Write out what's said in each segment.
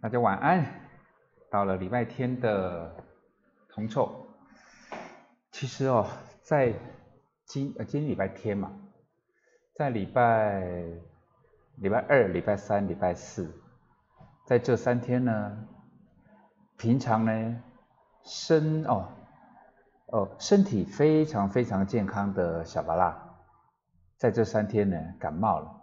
大家晚安。到了礼拜天的铜臭，其实哦，在今呃今礼拜天嘛，在礼拜礼拜二、礼拜三、礼拜四，在这三天呢，平常呢身哦哦身体非常非常健康的小巴拉，在这三天呢感冒了。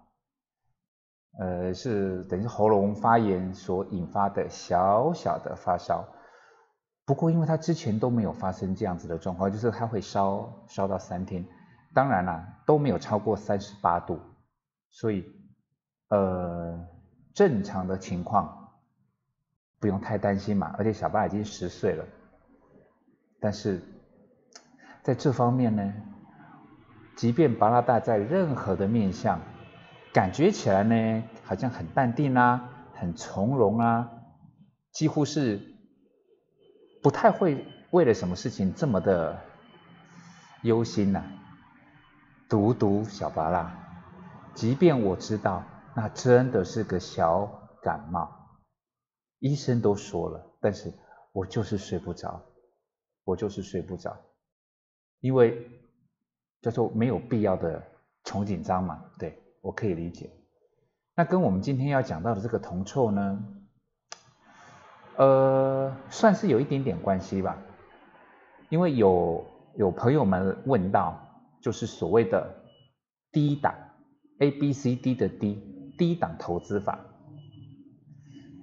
呃，是等于喉咙发炎所引发的小小的发烧。不过，因为他之前都没有发生这样子的状况，就是他会烧烧到三天，当然啦，都没有超过三十八度，所以呃，正常的情况不用太担心嘛。而且小巴已经十岁了，但是在这方面呢，即便巴拉大在任何的面相。感觉起来呢，好像很淡定啊，很从容啊，几乎是不太会为了什么事情这么的忧心呐。独独小巴拉，即便我知道那真的是个小感冒，医生都说了，但是我就是睡不着，我就是睡不着，因为叫做没有必要的穷紧张嘛，对。我可以理解，那跟我们今天要讲到的这个铜臭呢，呃，算是有一点点关系吧。因为有有朋友们问到，就是所谓的低档 A B C D 的低低档投资法。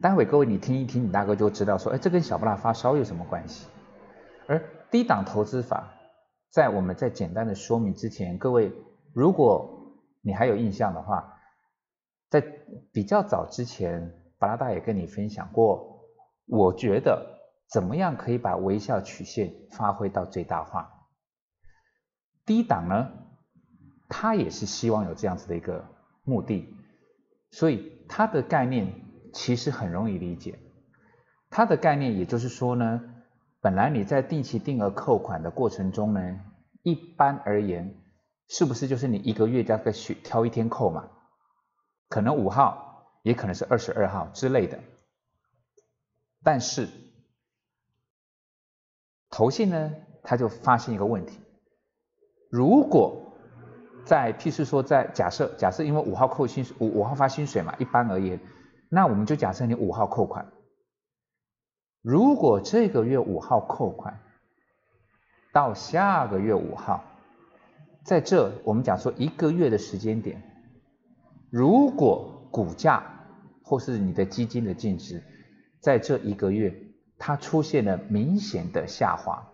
待会各位你听一听，你大哥就知道说，哎，这跟小不拉发烧有什么关系？而低档投资法，在我们在简单的说明之前，各位如果你还有印象的话，在比较早之前，巴拉大也跟你分享过，我觉得怎么样可以把微笑曲线发挥到最大化。低档呢，它也是希望有这样子的一个目的，所以它的概念其实很容易理解。它的概念也就是说呢，本来你在定期定额扣款的过程中呢，一般而言。是不是就是你一个月加个选挑一天扣嘛？可能五号，也可能是二十二号之类的。但是投信呢，他就发现一个问题：如果在譬如说在假设假设因为五号扣薪五五号发薪水嘛，一般而言，那我们就假设你五号扣款。如果这个月五号扣款，到下个月五号。在这，我们讲说一个月的时间点，如果股价或是你的基金的净值，在这一个月它出现了明显的下滑，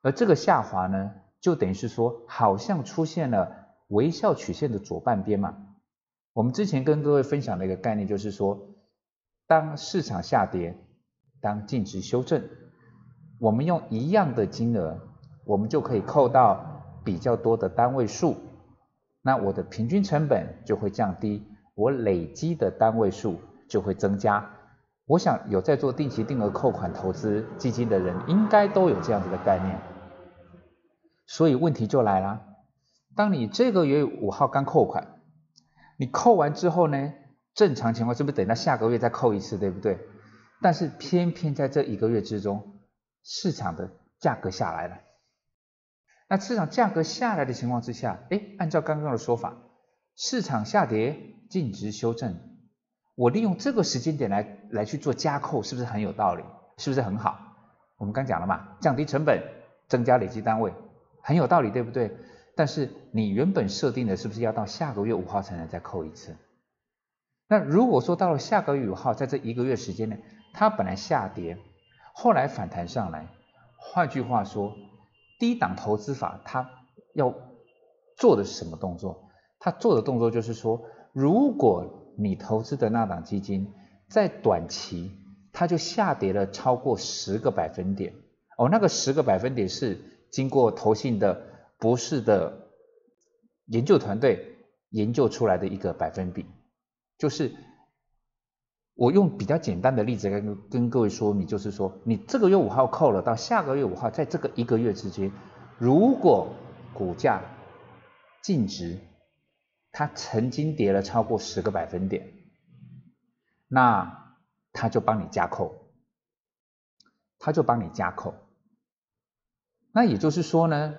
而这个下滑呢，就等于是说，好像出现了微笑曲线的左半边嘛。我们之前跟各位分享的一个概念就是说，当市场下跌，当净值修正，我们用一样的金额，我们就可以扣到。比较多的单位数，那我的平均成本就会降低，我累积的单位数就会增加。我想有在做定期定额扣款投资基金的人，应该都有这样子的概念。所以问题就来了，当你这个月五号刚扣款，你扣完之后呢，正常情况是不是等到下个月再扣一次，对不对？但是偏偏在这一个月之中，市场的价格下来了。那市场价格下来的情况之下，哎，按照刚刚的说法，市场下跌，净值修正，我利用这个时间点来来去做加扣，是不是很有道理？是不是很好？我们刚讲了嘛，降低成本，增加累积单位，很有道理，对不对？但是你原本设定的是不是要到下个月五号才能再扣一次？那如果说到了下个月五号，在这一个月时间内，它本来下跌，后来反弹上来，换句话说。低档投资法，它要做的是什么动作？它做的动作就是说，如果你投资的那档基金在短期它就下跌了超过十个百分点，哦，那个十个百分点是经过投信的博士的研究团队研究出来的一个百分比，就是我用比较简单的例子跟跟各位说明，就是说，你这个月五号扣了，到下个月五号，在这个一个月之间，如果股价净值它曾经跌了超过十个百分点，那它就帮你加扣，它就帮你加扣。那也就是说呢，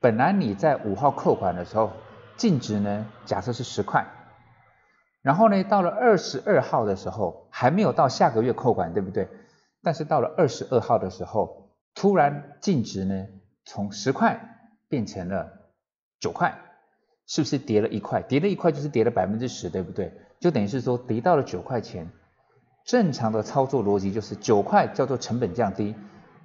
本来你在五号扣款的时候，净值呢，假设是十块。然后呢，到了二十二号的时候，还没有到下个月扣款，对不对？但是到了二十二号的时候，突然净值呢从十块变成了九块，是不是跌了一块？跌了一块就是跌了百分之十，对不对？就等于是说跌到了九块钱。正常的操作逻辑就是九块叫做成本降低，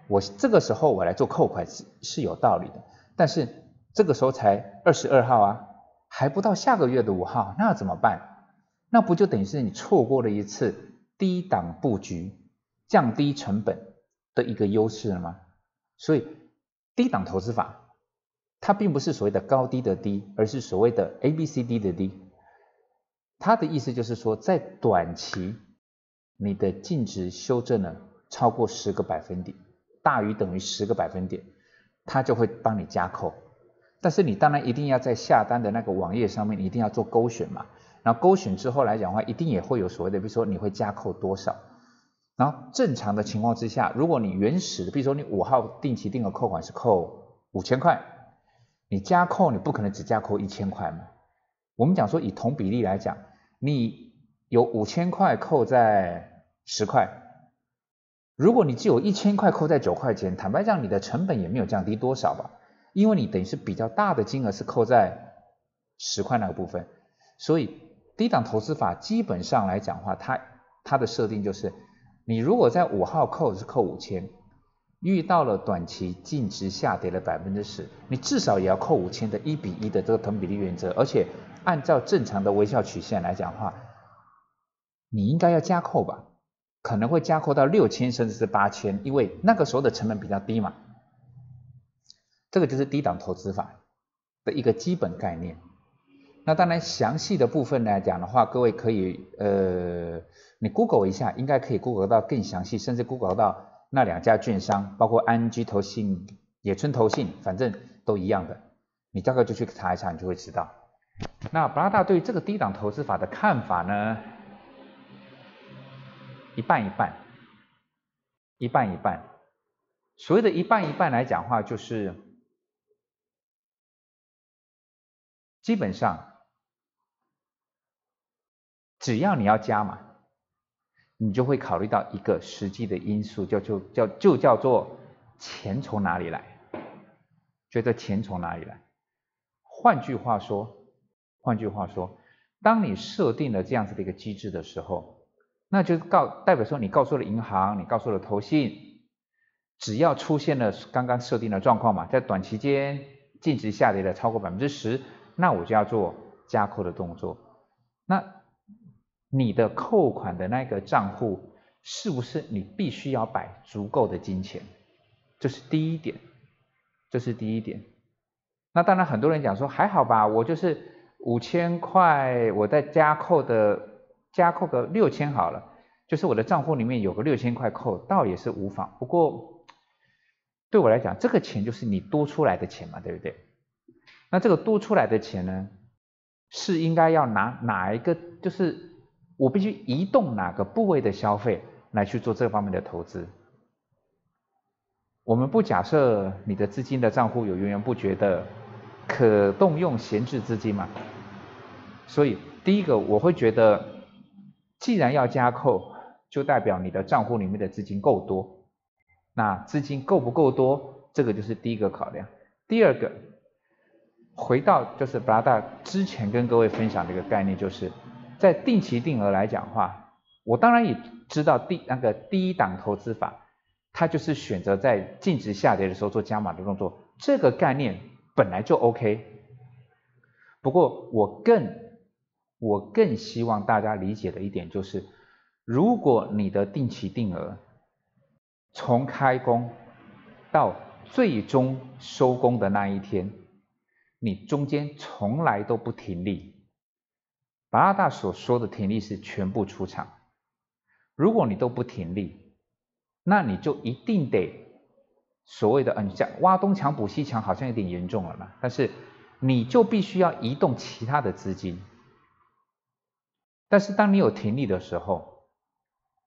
我这个时候我来做扣款是是有道理的。但是这个时候才二十二号啊，还不到下个月的五号，那怎么办？那不就等于是你错过了一次低档布局、降低成本的一个优势了吗？所以低档投资法，它并不是所谓的高低的低，而是所谓的 A B C D 的低。它的意思就是说，在短期你的净值修正了超过十个百分点，大于等于十个百分点，它就会帮你加扣。但是你当然一定要在下单的那个网页上面，你一定要做勾选嘛。然后勾选之后来讲的话，一定也会有所谓的，比如说你会加扣多少。然后正常的情况之下，如果你原始的，比如说你五号定期定额扣款是扣五千块，你加扣你不可能只加扣一千块嘛。我们讲说以同比例来讲，你有五千块扣在十块，如果你只有一千块扣在九块钱，坦白讲你的成本也没有降低多少吧，因为你等于是比较大的金额是扣在十块那个部分，所以。低档投资法基本上来讲的话，它它的设定就是，你如果在五号扣是扣五千，遇到了短期净值下跌了百分之十，你至少也要扣五千的一比一的这个同比例原则，而且按照正常的微笑曲线来讲话，你应该要加扣吧，可能会加扣到六千甚至是八千，因为那个时候的成本比较低嘛，这个就是低档投资法的一个基本概念。那当然，详细的部分来讲的话，各位可以呃，你 Google 一下，应该可以 Google 到更详细，甚至 Google 到那两家券商，包括安居投信、野村投信，反正都一样的，你大概就去查一查，你就会知道。那布拉大对这个低档投资法的看法呢，一半一半，一半一半。所谓的一半一半来讲话，就是基本上。只要你要加码，你就会考虑到一个实际的因素，叫就叫就叫做钱从哪里来？觉得钱从哪里来？换句话说，换句话说，当你设定了这样子的一个机制的时候，那就告代表说你告诉了银行，你告诉了投信，只要出现了刚刚设定的状况嘛，在短期间净值下跌了超过百分之十，那我就要做加扣的动作。那你的扣款的那个账户是不是你必须要摆足够的金钱？这是第一点，这是第一点。那当然很多人讲说还好吧，我就是五千块，我再加扣的加扣个六千好了，就是我的账户里面有个六千块扣，倒也是无妨。不过对我来讲，这个钱就是你多出来的钱嘛，对不对？那这个多出来的钱呢，是应该要拿哪一个就是？我必须移动哪个部位的消费来去做这方面的投资？我们不假设你的资金的账户有源源不绝的可动用闲置资金嘛？所以第一个我会觉得，既然要加扣，就代表你的账户里面的资金够多。那资金够不够多？这个就是第一个考量。第二个，回到就是布拉达之前跟各位分享的一个概念就是。在定期定额来讲的话，我当然也知道第那个第一档投资法，它就是选择在净值下跌的时候做加码的动作，这个概念本来就 OK。不过我更我更希望大家理解的一点就是，如果你的定期定额从开工到最终收工的那一天，你中间从来都不停利。巴拉大所说的停利是全部出场，如果你都不停利，那你就一定得所谓的嗯，讲挖东墙补西墙好像有点严重了嘛，但是你就必须要移动其他的资金。但是当你有停利的时候，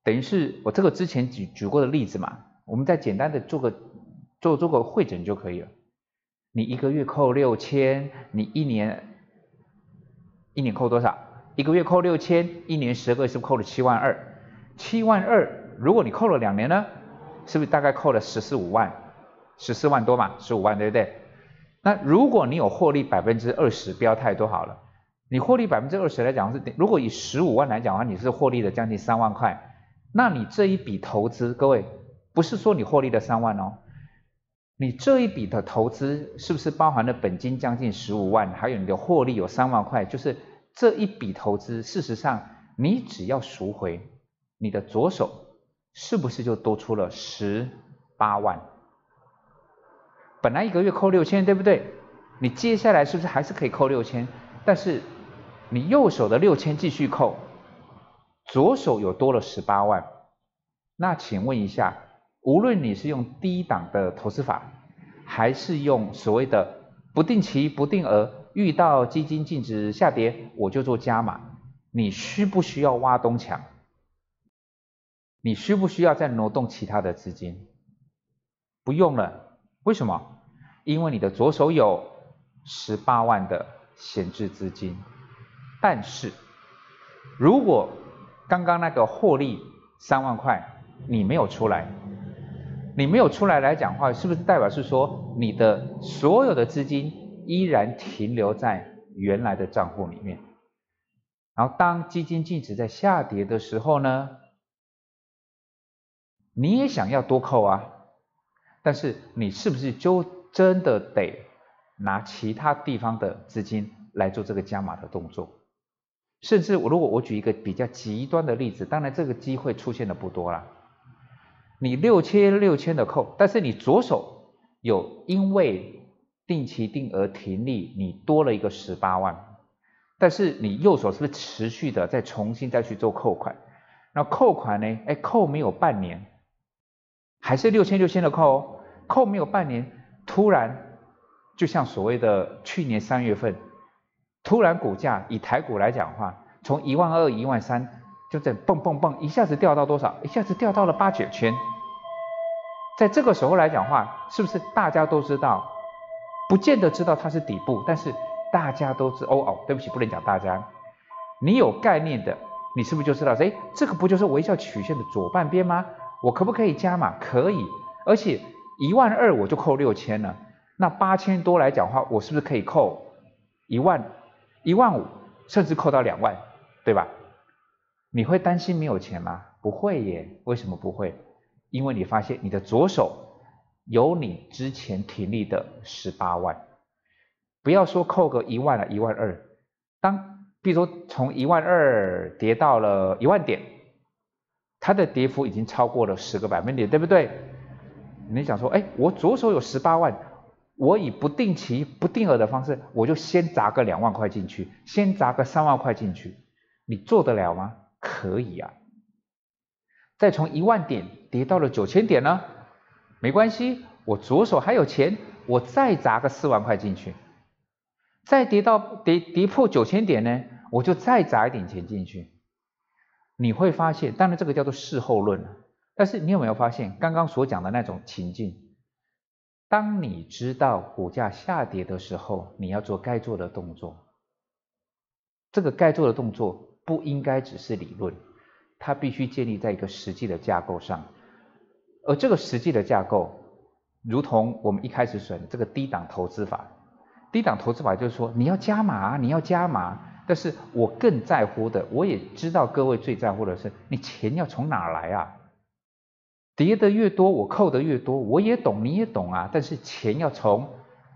等于是我这个之前举举过的例子嘛，我们再简单的做个做做个会诊就可以了。你一个月扣六千，你一年一年扣多少？一个月扣六千，一年十个是不是扣了七万二？七万二，如果你扣了两年呢，是不是大概扣了十四五万？十四万多嘛，十五万对不对？那如果你有获利百分之二十，不要太多好了。你获利百分之二十来讲是，如果以十五万来讲的话，你是获利了将近三万块。那你这一笔投资，各位不是说你获利了三万哦，你这一笔的投资是不是包含了本金将近十五万，还有你的获利有三万块？就是这一笔投资，事实上你只要赎回。你的左手是不是就多出了十八万？本来一个月扣六千，对不对？你接下来是不是还是可以扣六千？但是你右手的六千继续扣，左手有多了十八万。那请问一下，无论你是用低档的投资法，还是用所谓的不定期不定额，遇到基金净值下跌我就做加码，你需不需要挖东墙？你需不需要再挪动其他的资金？不用了，为什么？因为你的左手有十八万的闲置资金。但是，如果刚刚那个获利三万块你没有出来，你没有出来来讲话，是不是代表是说你的所有的资金依然停留在原来的账户里面？然后当基金净值在下跌的时候呢？你也想要多扣啊，但是你是不是就真的得拿其他地方的资金来做这个加码的动作？甚至我如果我举一个比较极端的例子，当然这个机会出现的不多了。你六千六千的扣，但是你左手有因为定期定额停利，你多了一个十八万，但是你右手是不是持续的再重新再去做扣款？那扣款呢？哎，扣没有半年。还是六千六千的扣哦，扣没有半年，突然就像所谓的去年三月份，突然股价以台股来讲话，从一万二一万三就这蹦蹦蹦一下子掉到多少？一下子掉到了八九千。在这个时候来讲话，是不是大家都知道？不见得知道它是底部，但是大家都知哦哦，对不起，不能讲大家，你有概念的，你是不是就知道？哎，这个不就是微笑曲线的左半边吗？我可不可以加码？可以，而且一万二我就扣六千了，那八千多来讲话，我是不是可以扣一万、一万五，甚至扣到两万，对吧？你会担心没有钱吗？不会耶，为什么不会？因为你发现你的左手有你之前停利的十八万，不要说扣个一万了，一万二，当比如说从一万二跌到了一万点。它的跌幅已经超过了十个百分点，对不对？你想说，哎，我左手有十八万，我以不定期、不定额的方式，我就先砸个两万块进去，先砸个三万块进去，你做得了吗？可以啊。再从一万点跌到了九千点呢，没关系，我左手还有钱，我再砸个四万块进去。再跌到跌跌破九千点呢，我就再砸一点钱进去。你会发现，当然这个叫做事后论但是你有没有发现，刚刚所讲的那种情境，当你知道股价下跌的时候，你要做该做的动作。这个该做的动作不应该只是理论，它必须建立在一个实际的架构上。而这个实际的架构，如同我们一开始选这个低档投资法，低档投资法就是说，你要加码，你要加码。但是我更在乎的，我也知道各位最在乎的是，你钱要从哪来啊？跌的越多，我扣的越多，我也懂，你也懂啊。但是钱要从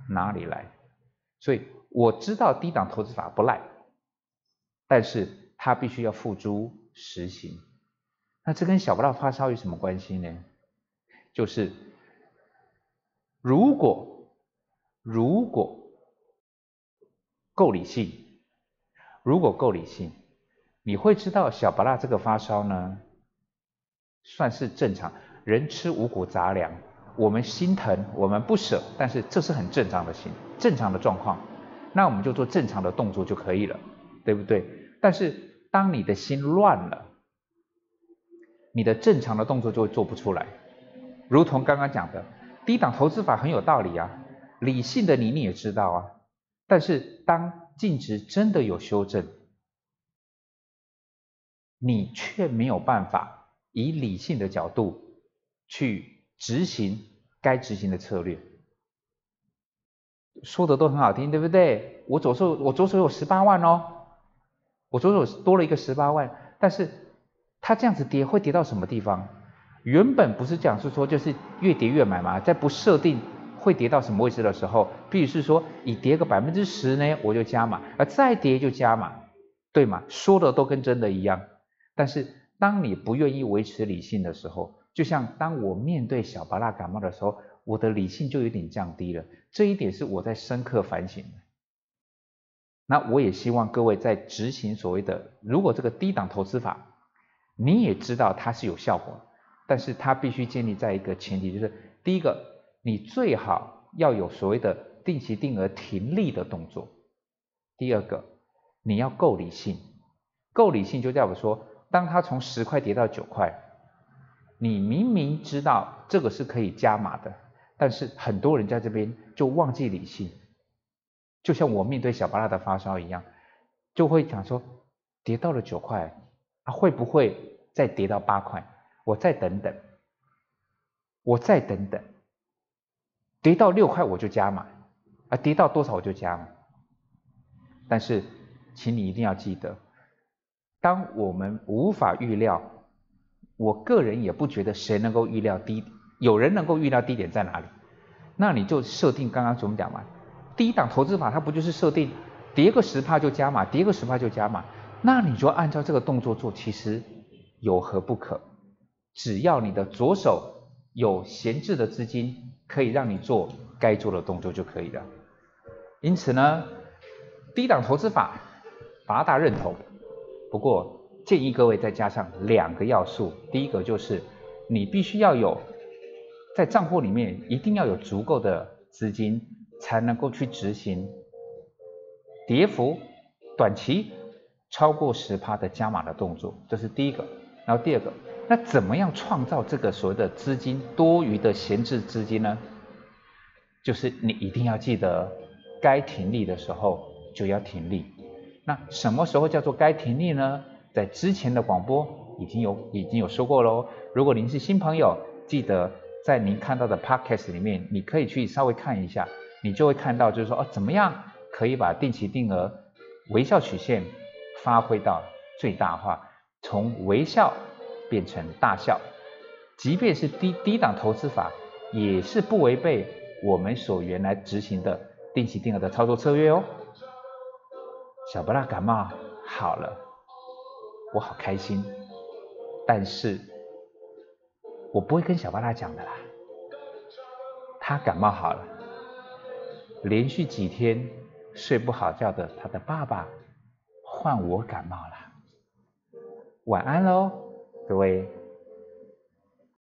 哪里来？所以我知道低档投资法不赖，但是它必须要付诸实行。那这跟小不到发烧有什么关系呢？就是如果如果够理性。如果够理性，你会知道小巴拉这个发烧呢，算是正常。人吃五谷杂粮，我们心疼，我们不舍，但是这是很正常的心，正常的状况。那我们就做正常的动作就可以了，对不对？但是当你的心乱了，你的正常的动作就会做不出来。如同刚刚讲的，低档投资法很有道理啊，理性的你你也知道啊。但是当净值真的有修正，你却没有办法以理性的角度去执行该执行的策略。说的都很好听，对不对？我左手我左手有十八万哦，我左手多了一个十八万，但是它这样子跌会跌到什么地方？原本不是讲是说就是越跌越买嘛，在不设定。会跌到什么位置的时候，必须是说，你跌个百分之十呢，我就加码，而再跌就加码，对吗？说的都跟真的一样。但是当你不愿意维持理性的时候，就像当我面对小巴拉感冒的时候，我的理性就有点降低了。这一点是我在深刻反省的。那我也希望各位在执行所谓的，如果这个低档投资法，你也知道它是有效果，但是它必须建立在一个前提，就是第一个。你最好要有所谓的定期定额停利的动作。第二个，你要够理性，够理性就代表说，当它从十块跌到九块，你明明知道这个是可以加码的，但是很多人在这边就忘记理性，就像我面对小巴拉的发烧一样，就会想说，跌到了九块，啊会不会再跌到八块？我再等等，我再等等。跌到六块我就加码，啊，跌到多少我就加码。但是，请你一定要记得，当我们无法预料，我个人也不觉得谁能够预料低，有人能够预料低点在哪里，那你就设定刚刚怎么讲嘛？低档投资法它不就是设定跌个十帕就加码，跌个十帕就加码？那你就按照这个动作做，其实有何不可？只要你的左手有闲置的资金。可以让你做该做的动作就可以了。因此呢，低档投资法八大认同，不过建议各位再加上两个要素，第一个就是你必须要有在账户里面一定要有足够的资金，才能够去执行跌幅短期超过十趴的加码的动作，这是第一个。然后第二个。那怎么样创造这个所谓的资金多余的闲置资金呢？就是你一定要记得，该停利的时候就要停利。那什么时候叫做该停利呢？在之前的广播已经有已经有说过喽。如果您是新朋友，记得在您看到的 podcast 里面，你可以去稍微看一下，你就会看到就是说哦，怎么样可以把定期定额微笑曲线发挥到最大化，从微笑。变成大笑，即便是低低档投资法，也是不违背我们所原来执行的定期定额的操作策略哦。小布拉感冒好了，我好开心，但是我不会跟小巴拉讲的啦。他感冒好了，连续几天睡不好觉的他的爸爸，换我感冒了，晚安喽。各位。